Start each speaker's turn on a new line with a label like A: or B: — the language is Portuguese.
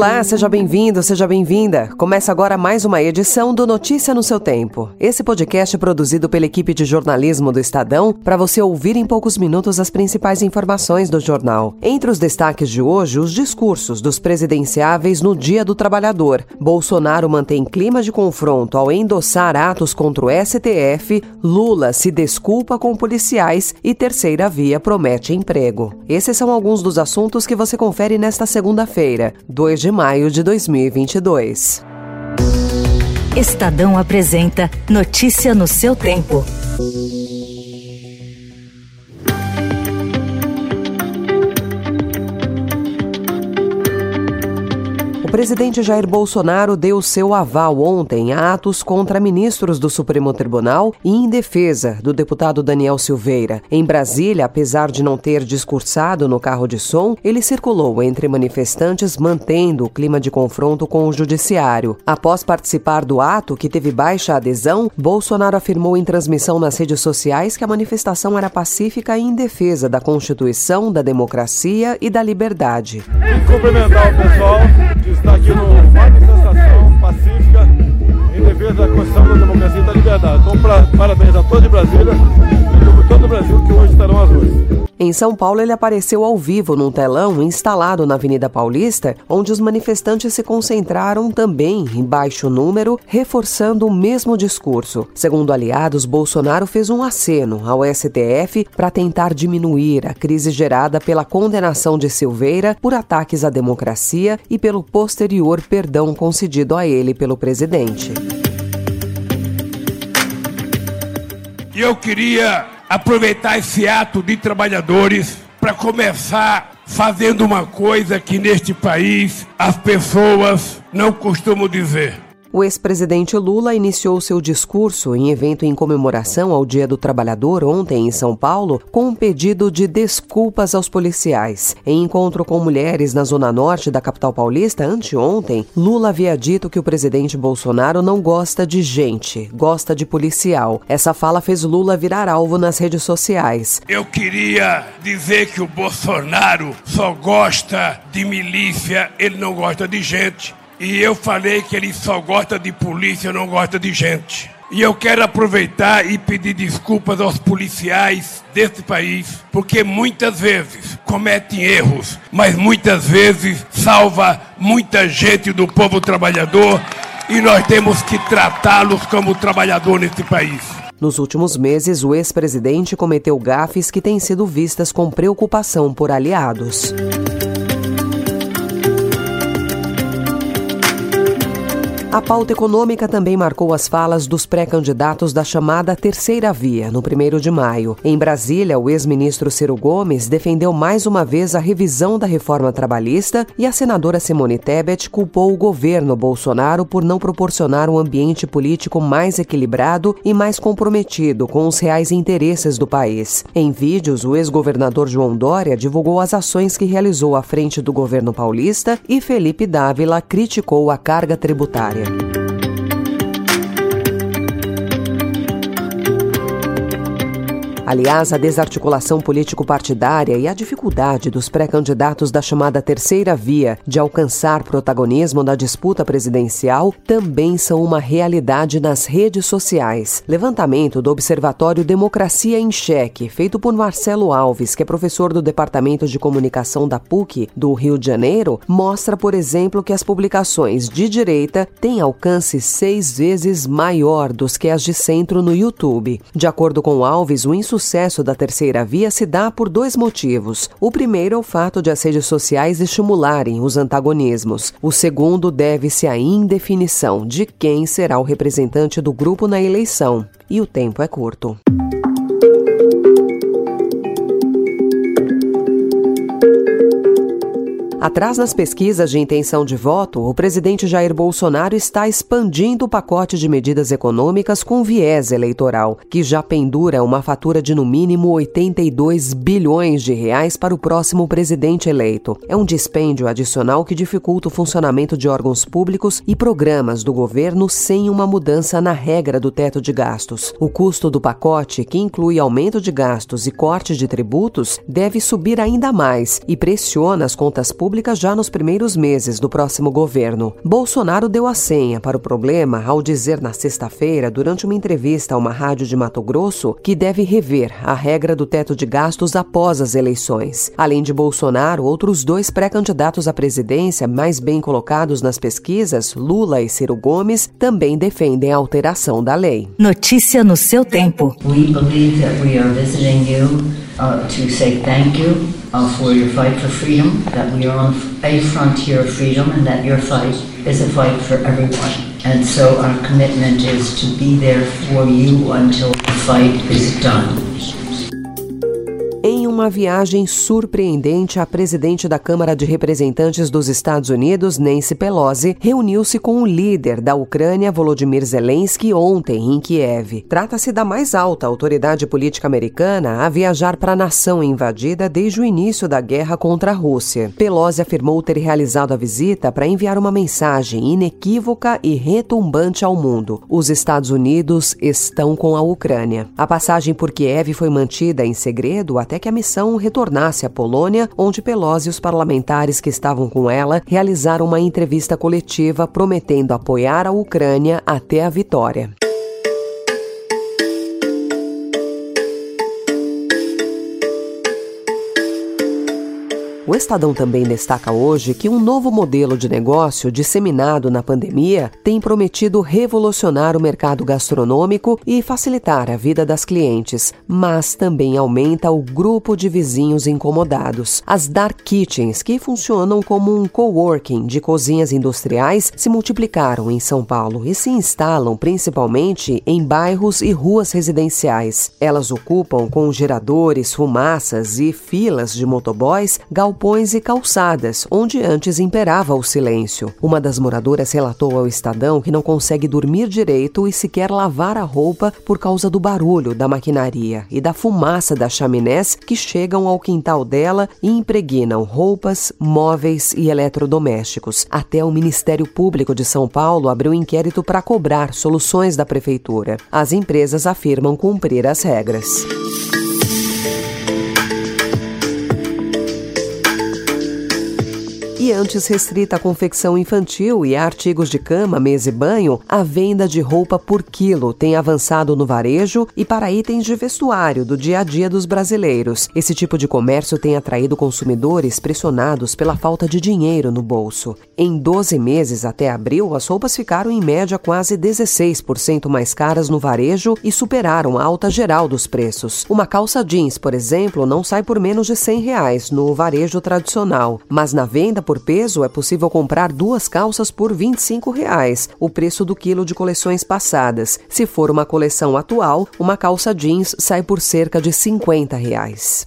A: Olá, seja bem-vindo, seja bem-vinda. Começa agora mais uma edição do Notícia no seu Tempo. Esse podcast é produzido pela equipe de jornalismo do Estadão para você ouvir em poucos minutos as principais informações do jornal. Entre os destaques de hoje, os discursos dos presidenciáveis no Dia do Trabalhador. Bolsonaro mantém clima de confronto ao endossar atos contra o STF, Lula se desculpa com policiais e Terceira Via promete emprego. Esses são alguns dos assuntos que você confere nesta segunda-feira, 2 de de maio de 2022.
B: Estadão apresenta Notícia no seu tempo.
A: O presidente Jair Bolsonaro deu seu aval ontem a atos contra ministros do Supremo Tribunal e em defesa do deputado Daniel Silveira. Em Brasília, apesar de não ter discursado no carro de som, ele circulou entre manifestantes mantendo o clima de confronto com o judiciário. Após participar do ato, que teve baixa adesão, Bolsonaro afirmou em transmissão nas redes sociais que a manifestação era pacífica e em defesa da Constituição, da democracia e da liberdade.
C: Cumprimentar o pessoal está aqui numa manifestação pacífica em defesa da Constituição da Democracia e da Liberdade. Então, pra, parabéns a todos de Brasília e por todo o Brasil que hoje estarão às ruas.
A: Em São Paulo, ele apareceu ao vivo num telão instalado na Avenida Paulista, onde os manifestantes se concentraram também em baixo número, reforçando o mesmo discurso. Segundo aliados, Bolsonaro fez um aceno ao STF para tentar diminuir a crise gerada pela condenação de Silveira por ataques à democracia e pelo posterior perdão concedido a ele pelo presidente.
D: Eu queria aproveitar esse ato de trabalhadores para começar fazendo uma coisa que neste país as pessoas não costumam dizer.
A: O ex-presidente Lula iniciou seu discurso em evento em comemoração ao Dia do Trabalhador ontem em São Paulo com um pedido de desculpas aos policiais. Em encontro com mulheres na zona norte da capital paulista anteontem, Lula havia dito que o presidente Bolsonaro não gosta de gente, gosta de policial. Essa fala fez Lula virar alvo nas redes sociais.
D: Eu queria dizer que o Bolsonaro só gosta de milícia, ele não gosta de gente. E eu falei que ele só gosta de polícia, não gosta de gente. E eu quero aproveitar e pedir desculpas aos policiais desse país, porque muitas vezes cometem erros, mas muitas vezes salva muita gente do povo trabalhador e nós temos que tratá-los como trabalhador nesse país.
A: Nos últimos meses, o ex-presidente cometeu gafes que têm sido vistas com preocupação por aliados. A pauta econômica também marcou as falas dos pré-candidatos da chamada Terceira Via, no 1 de maio. Em Brasília, o ex-ministro Ciro Gomes defendeu mais uma vez a revisão da reforma trabalhista e a senadora Simone Tebet culpou o governo Bolsonaro por não proporcionar um ambiente político mais equilibrado e mais comprometido com os reais interesses do país. Em vídeos, o ex-governador João Dória divulgou as ações que realizou à frente do governo paulista e Felipe Dávila criticou a carga tributária. here. Aliás, a desarticulação político-partidária e a dificuldade dos pré-candidatos da chamada terceira via de alcançar protagonismo na disputa presidencial também são uma realidade nas redes sociais. Levantamento do Observatório Democracia em Cheque, feito por Marcelo Alves, que é professor do Departamento de Comunicação da PUC do Rio de Janeiro, mostra, por exemplo, que as publicações de direita têm alcance seis vezes maior dos que as de centro no YouTube. De acordo com Alves, o insucesso sucesso da terceira via se dá por dois motivos. O primeiro é o fato de as redes sociais estimularem os antagonismos. O segundo deve-se à indefinição de quem será o representante do grupo na eleição. E o tempo é curto. Atrás nas pesquisas de intenção de voto, o presidente Jair Bolsonaro está expandindo o pacote de medidas econômicas com viés eleitoral, que já pendura uma fatura de no mínimo 82 bilhões de reais para o próximo presidente eleito. É um dispêndio adicional que dificulta o funcionamento de órgãos públicos e programas do governo sem uma mudança na regra do teto de gastos. O custo do pacote, que inclui aumento de gastos e corte de tributos, deve subir ainda mais e pressiona as contas públicas já nos primeiros meses do próximo governo. Bolsonaro deu a senha para o problema ao dizer na sexta-feira, durante uma entrevista a uma rádio de Mato Grosso, que deve rever a regra do teto de gastos após as eleições. Além de Bolsonaro, outros dois pré-candidatos à presidência mais bem colocados nas pesquisas, Lula e Ciro Gomes, também defendem a alteração da lei.
B: Notícia no seu tempo.
E: We believe that we are visiting you uh, to say thank you uh, for your fight for freedom, that we are on a frontier of freedom, and that your fight is a fight for everyone. And so our commitment is to be there for you until the fight is done.
A: Uma viagem surpreendente, a presidente da Câmara de Representantes dos Estados Unidos, Nancy Pelosi, reuniu-se com o líder da Ucrânia, Volodymyr Zelensky, ontem em Kiev. Trata-se da mais alta autoridade política americana a viajar para a nação invadida desde o início da guerra contra a Rússia. Pelosi afirmou ter realizado a visita para enviar uma mensagem inequívoca e retumbante ao mundo. Os Estados Unidos estão com a Ucrânia. A passagem por Kiev foi mantida em segredo até que a missão retornasse à Polônia, onde Pelosi e os parlamentares que estavam com ela realizaram uma entrevista coletiva prometendo apoiar a Ucrânia até a vitória. O Estadão também destaca hoje que um novo modelo de negócio disseminado na pandemia tem prometido revolucionar o mercado gastronômico e facilitar a vida das clientes, mas também aumenta o grupo de vizinhos incomodados. As dark kitchens, que funcionam como um coworking de cozinhas industriais, se multiplicaram em São Paulo e se instalam principalmente em bairros e ruas residenciais. Elas ocupam com geradores, fumaças e filas de motoboys galpões galpões e calçadas, onde antes imperava o silêncio. Uma das moradoras relatou ao Estadão que não consegue dormir direito e sequer lavar a roupa por causa do barulho da maquinaria e da fumaça das chaminés que chegam ao quintal dela e impregnam roupas, móveis e eletrodomésticos. Até o Ministério Público de São Paulo abriu inquérito para cobrar soluções da prefeitura. As empresas afirmam cumprir as regras. Antes restrita à confecção infantil e a artigos de cama, mesa e banho, a venda de roupa por quilo tem avançado no varejo e para itens de vestuário do dia a dia dos brasileiros. Esse tipo de comércio tem atraído consumidores pressionados pela falta de dinheiro no bolso. Em 12 meses até abril, as roupas ficaram em média quase 16% mais caras no varejo e superaram a alta geral dos preços. Uma calça jeans, por exemplo, não sai por menos de 100 reais no varejo tradicional, mas na venda por peso, é possível comprar duas calças por 25 reais, o preço do quilo de coleções passadas. Se for uma coleção atual, uma calça jeans sai por cerca de 50 reais.